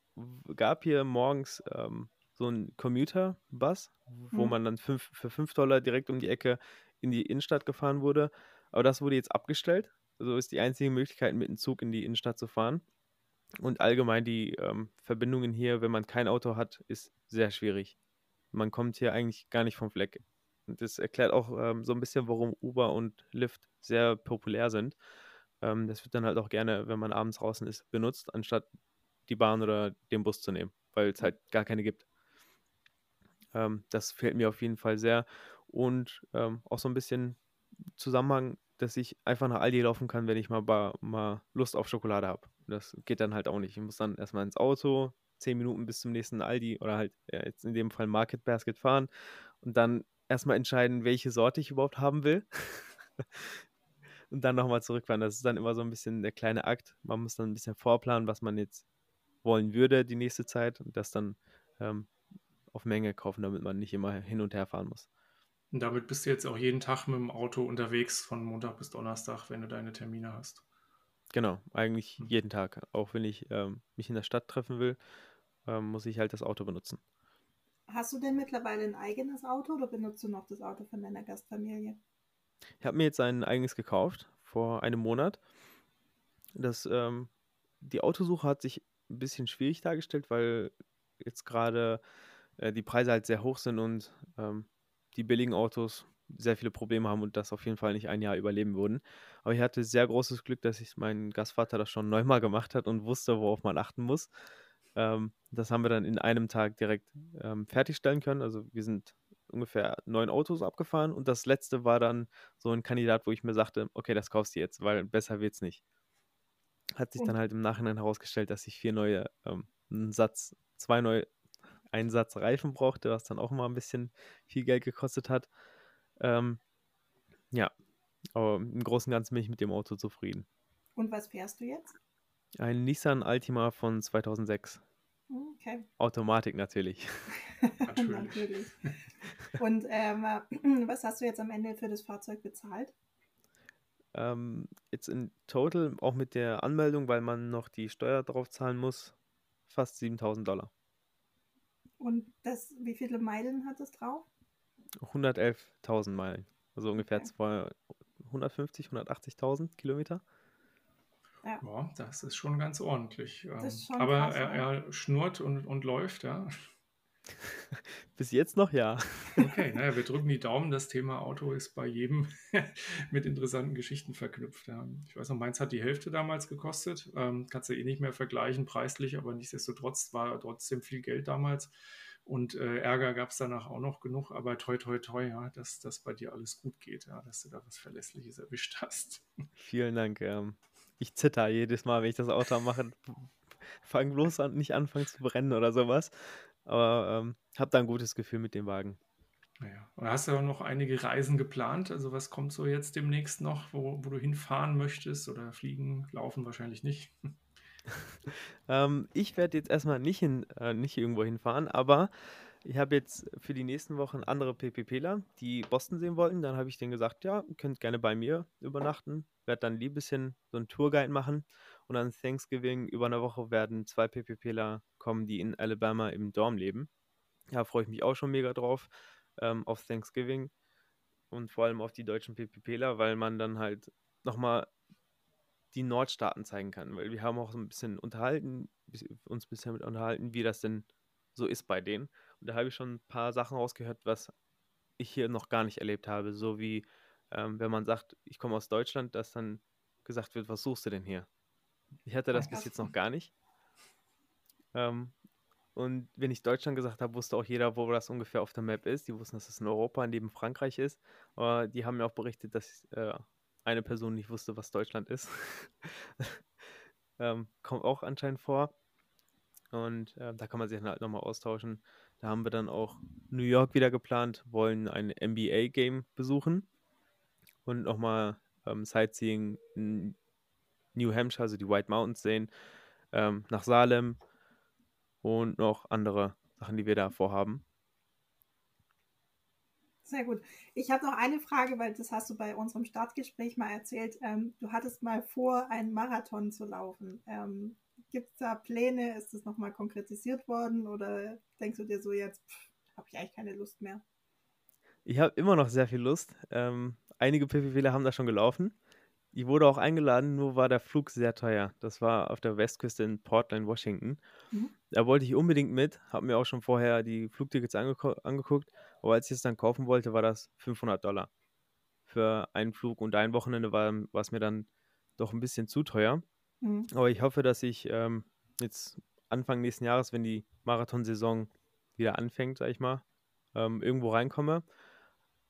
gab hier morgens ähm, so einen Commuter-Bus, wo Hm. man dann fünf, für 5 Dollar direkt um die Ecke in die Innenstadt gefahren wurde. Aber das wurde jetzt abgestellt. So ist die einzige Möglichkeit, mit dem Zug in die Innenstadt zu fahren. Und allgemein die ähm, Verbindungen hier, wenn man kein Auto hat, ist sehr schwierig. Man kommt hier eigentlich gar nicht vom Fleck. Und das erklärt auch ähm, so ein bisschen, warum Uber und Lyft sehr populär sind. Ähm, das wird dann halt auch gerne, wenn man abends draußen ist, benutzt, anstatt die Bahn oder den Bus zu nehmen, weil es halt gar keine gibt. Ähm, das fehlt mir auf jeden Fall sehr. Und ähm, auch so ein bisschen Zusammenhang, dass ich einfach nach Aldi laufen kann, wenn ich mal, ba- mal Lust auf Schokolade habe. Das geht dann halt auch nicht. Ich muss dann erstmal ins Auto, zehn Minuten bis zum nächsten Aldi oder halt ja, jetzt in dem Fall Market Basket fahren und dann erstmal entscheiden, welche Sorte ich überhaupt haben will. und dann nochmal zurückfahren. Das ist dann immer so ein bisschen der kleine Akt. Man muss dann ein bisschen vorplanen, was man jetzt wollen würde die nächste Zeit und das dann ähm, auf Menge kaufen, damit man nicht immer hin und her fahren muss. Und damit bist du jetzt auch jeden Tag mit dem Auto unterwegs von Montag bis Donnerstag, wenn du deine Termine hast. Genau, eigentlich Hm. jeden Tag. Auch wenn ich ähm, mich in der Stadt treffen will, ähm, muss ich halt das Auto benutzen. Hast du denn mittlerweile ein eigenes Auto oder benutzt du noch das Auto von deiner Gastfamilie? Ich habe mir jetzt ein eigenes gekauft vor einem Monat. Das, ähm, die Autosuche hat sich ein bisschen schwierig dargestellt, weil jetzt gerade äh, die Preise halt sehr hoch sind und ähm, die billigen Autos sehr viele Probleme haben und das auf jeden Fall nicht ein Jahr überleben würden. Aber ich hatte sehr großes Glück, dass ich mein Gastvater das schon neunmal gemacht hat und wusste, worauf man achten muss. Ähm, das haben wir dann in einem Tag direkt ähm, fertigstellen können. Also wir sind ungefähr neun Autos abgefahren und das letzte war dann so ein Kandidat, wo ich mir sagte, okay, das kaufst du jetzt, weil besser wird's nicht. Hat sich Und- dann halt im Nachhinein herausgestellt, dass ich vier neue, ähm, einen Satz, zwei neue, einen Satz Reifen brauchte, was dann auch mal ein bisschen viel Geld gekostet hat. Ähm, ja, aber im Großen und Ganzen bin ich mit dem Auto zufrieden. Und was fährst du jetzt? Ein Nissan Altima von 2006. Okay. Automatik natürlich. Natürlich. Natürlich. Und ähm, was hast du jetzt am Ende für das Fahrzeug bezahlt? Ähm, jetzt in total, auch mit der Anmeldung, weil man noch die Steuer drauf zahlen muss, fast 7000 Dollar. Und das, wie viele Meilen hat es drauf? 111.000 Meilen. Also ungefähr Okay. zwei- 150, 180.000 Kilometer. Ja, das ist schon ganz ordentlich. Das Ähm, ist schon Aber krass, er, ne? er schnurrt und, und läuft, ja. Bis jetzt noch ja. Okay, naja, wir drücken die Daumen. Das Thema Auto ist bei jedem mit interessanten Geschichten verknüpft. Ja. Ich weiß noch, meins hat die Hälfte damals gekostet. Ähm, kannst du eh nicht mehr vergleichen preislich, aber nichtsdestotrotz war trotzdem viel Geld damals. Und äh, Ärger gab es danach auch noch genug. Aber toi, toi, toi, ja, dass das bei dir alles gut geht, ja, dass du da was Verlässliches erwischt hast. Vielen Dank. Ähm, ich zitter jedes Mal, wenn ich das Auto mache. Fang bloß an, nicht anfangen zu brennen oder sowas. Aber ähm, hab da ein gutes Gefühl mit dem Wagen. Naja, und hast du auch noch einige Reisen geplant? Also was kommt so jetzt demnächst noch, wo, wo du hinfahren möchtest oder fliegen, laufen wahrscheinlich nicht? Ähm, ich werde jetzt erstmal nicht, hin, äh, nicht irgendwo hinfahren, aber ich habe jetzt für die nächsten Wochen andere PPPler, die Boston sehen wollten. Dann habe ich denen gesagt, ja, könnt gerne bei mir übernachten. Werde dann ein bisschen so einen Tourguide machen. Und an Thanksgiving über eine Woche werden zwei PPPler kommen, die in Alabama im Dorm leben. Da freue ich mich auch schon mega drauf ähm, auf Thanksgiving und vor allem auf die deutschen PPPler, weil man dann halt nochmal die Nordstaaten zeigen kann, weil wir haben auch so ein bisschen unterhalten, uns bisher mit unterhalten, wie das denn so ist bei denen. Und da habe ich schon ein paar Sachen rausgehört, was ich hier noch gar nicht erlebt habe. So wie, ähm, wenn man sagt, ich komme aus Deutschland, dass dann gesagt wird, was suchst du denn hier? Ich hatte das bis jetzt noch gar nicht. Ähm, und wenn ich Deutschland gesagt habe, wusste auch jeder, wo das ungefähr auf der Map ist. Die wussten, dass es in Europa neben Frankreich ist. Aber die haben mir auch berichtet, dass äh, eine Person nicht wusste, was Deutschland ist. ähm, kommt auch anscheinend vor. Und äh, da kann man sich dann halt nochmal austauschen. Da haben wir dann auch New York wieder geplant, wollen ein NBA-Game besuchen und nochmal ähm, Sightseeing in New Hampshire, also die White Mountains sehen, ähm, nach Salem und noch andere Sachen, die wir da vorhaben. Sehr gut. Ich habe noch eine Frage, weil das hast du bei unserem Startgespräch mal erzählt. Ähm, du hattest mal vor, einen Marathon zu laufen. Ähm, Gibt es da Pläne? Ist das nochmal konkretisiert worden? Oder denkst du dir so jetzt, habe ich eigentlich keine Lust mehr? Ich habe immer noch sehr viel Lust. Ähm, einige PPWler haben da schon gelaufen. Ich wurde auch eingeladen, nur war der Flug sehr teuer. Das war auf der Westküste in Portland, Washington. Mhm. Da wollte ich unbedingt mit, habe mir auch schon vorher die Flugtickets angeguckt, aber als ich es dann kaufen wollte, war das 500 Dollar für einen Flug und ein Wochenende war es mir dann doch ein bisschen zu teuer. Mhm. Aber ich hoffe, dass ich ähm, jetzt Anfang nächsten Jahres, wenn die Marathonsaison wieder anfängt, sag ich mal, ähm, irgendwo reinkomme.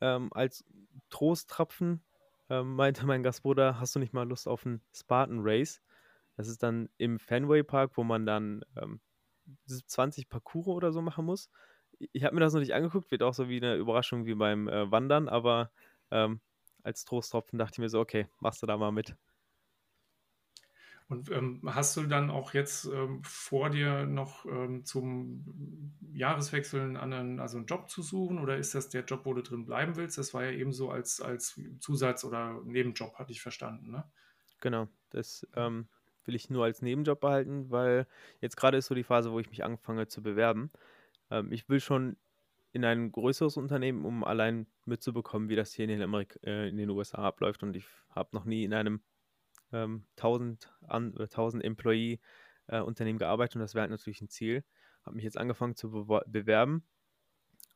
Ähm, als Trosttrapfen ähm, meinte mein Gastbruder, hast du nicht mal Lust auf einen Spartan Race? Das ist dann im Fenway Park, wo man dann ähm, 20 Parcours oder so machen muss. Ich habe mir das noch nicht angeguckt, wird auch so wie eine Überraschung wie beim äh, Wandern, aber ähm, als Trosttropfen dachte ich mir so, okay, machst du da mal mit. Und ähm, hast du dann auch jetzt ähm, vor dir noch ähm, zum Jahreswechsel einen anderen, also einen Job zu suchen oder ist das der Job, wo du drin bleiben willst? Das war ja eben so als, als Zusatz- oder Nebenjob, hatte ich verstanden, ne? Genau, das ähm, will ich nur als Nebenjob behalten, weil jetzt gerade ist so die Phase, wo ich mich anfange zu bewerben. Ähm, ich will schon in ein größeres Unternehmen, um allein mitzubekommen, wie das hier in den, Amerik äh, in den USA abläuft. Und ich habe noch nie in einem ähm, 1000, an, 1000 Employee äh, Unternehmen gearbeitet und das wäre halt natürlich ein Ziel. Habe mich jetzt angefangen zu be bewerben.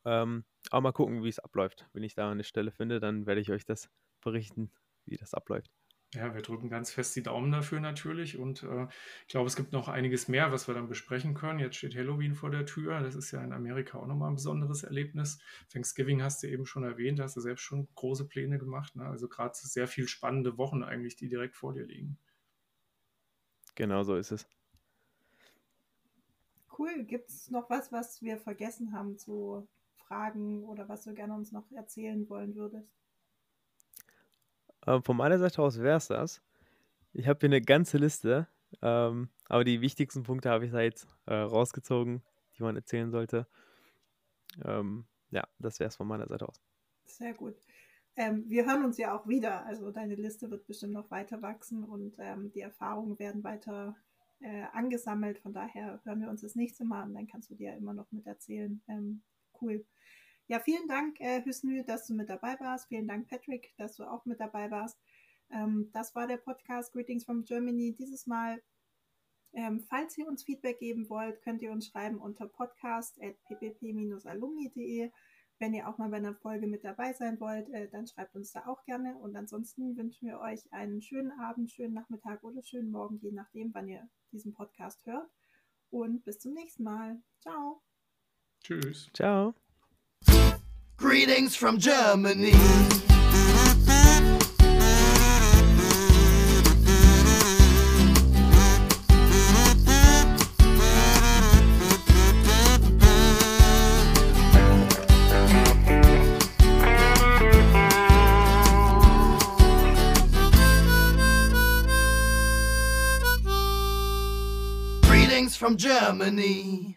Ähm, aber mal gucken, wie es abläuft. Wenn ich da eine Stelle finde, dann werde ich euch das berichten, wie das abläuft. Ja, wir drücken ganz fest die Daumen dafür natürlich und äh, ich glaube, es gibt noch einiges mehr, was wir dann besprechen können. Jetzt steht Halloween vor der Tür. Das ist ja in Amerika auch nochmal ein besonderes Erlebnis. Thanksgiving hast du eben schon erwähnt, hast du selbst schon große Pläne gemacht. Ne? Also gerade sehr viel spannende Wochen eigentlich, die direkt vor dir liegen. Genau so ist es. Cool. Gibt es noch was, was wir vergessen haben zu fragen oder was du gerne uns noch erzählen wollen würdest? Ähm, von meiner Seite aus wäre es das. Ich habe hier eine ganze Liste, ähm, aber die wichtigsten Punkte habe ich da jetzt äh, rausgezogen, die man erzählen sollte. Ähm, ja, das wäre es von meiner Seite aus. Sehr gut. Ähm, wir hören uns ja auch wieder. Also deine Liste wird bestimmt noch weiter wachsen und ähm, die Erfahrungen werden weiter äh, angesammelt. Von daher hören wir uns das nächste Mal und dann kannst du dir ja immer noch mit erzählen. Ähm, cool. Ja, vielen Dank, äh, Hüsnü, dass du mit dabei warst. Vielen Dank, Patrick, dass du auch mit dabei warst. Ähm, das war der Podcast Greetings from Germany. Dieses Mal, ähm, falls ihr uns Feedback geben wollt, könnt ihr uns schreiben unter podcast.ppp-alumni.de. Wenn ihr auch mal bei einer Folge mit dabei sein wollt, äh, dann schreibt uns da auch gerne. Und ansonsten wünschen wir euch einen schönen Abend, schönen Nachmittag oder schönen Morgen, je nachdem, wann ihr diesen Podcast hört. Und bis zum nächsten Mal. Ciao. Tschüss. Ciao. Greetings from Germany. Greetings from Germany.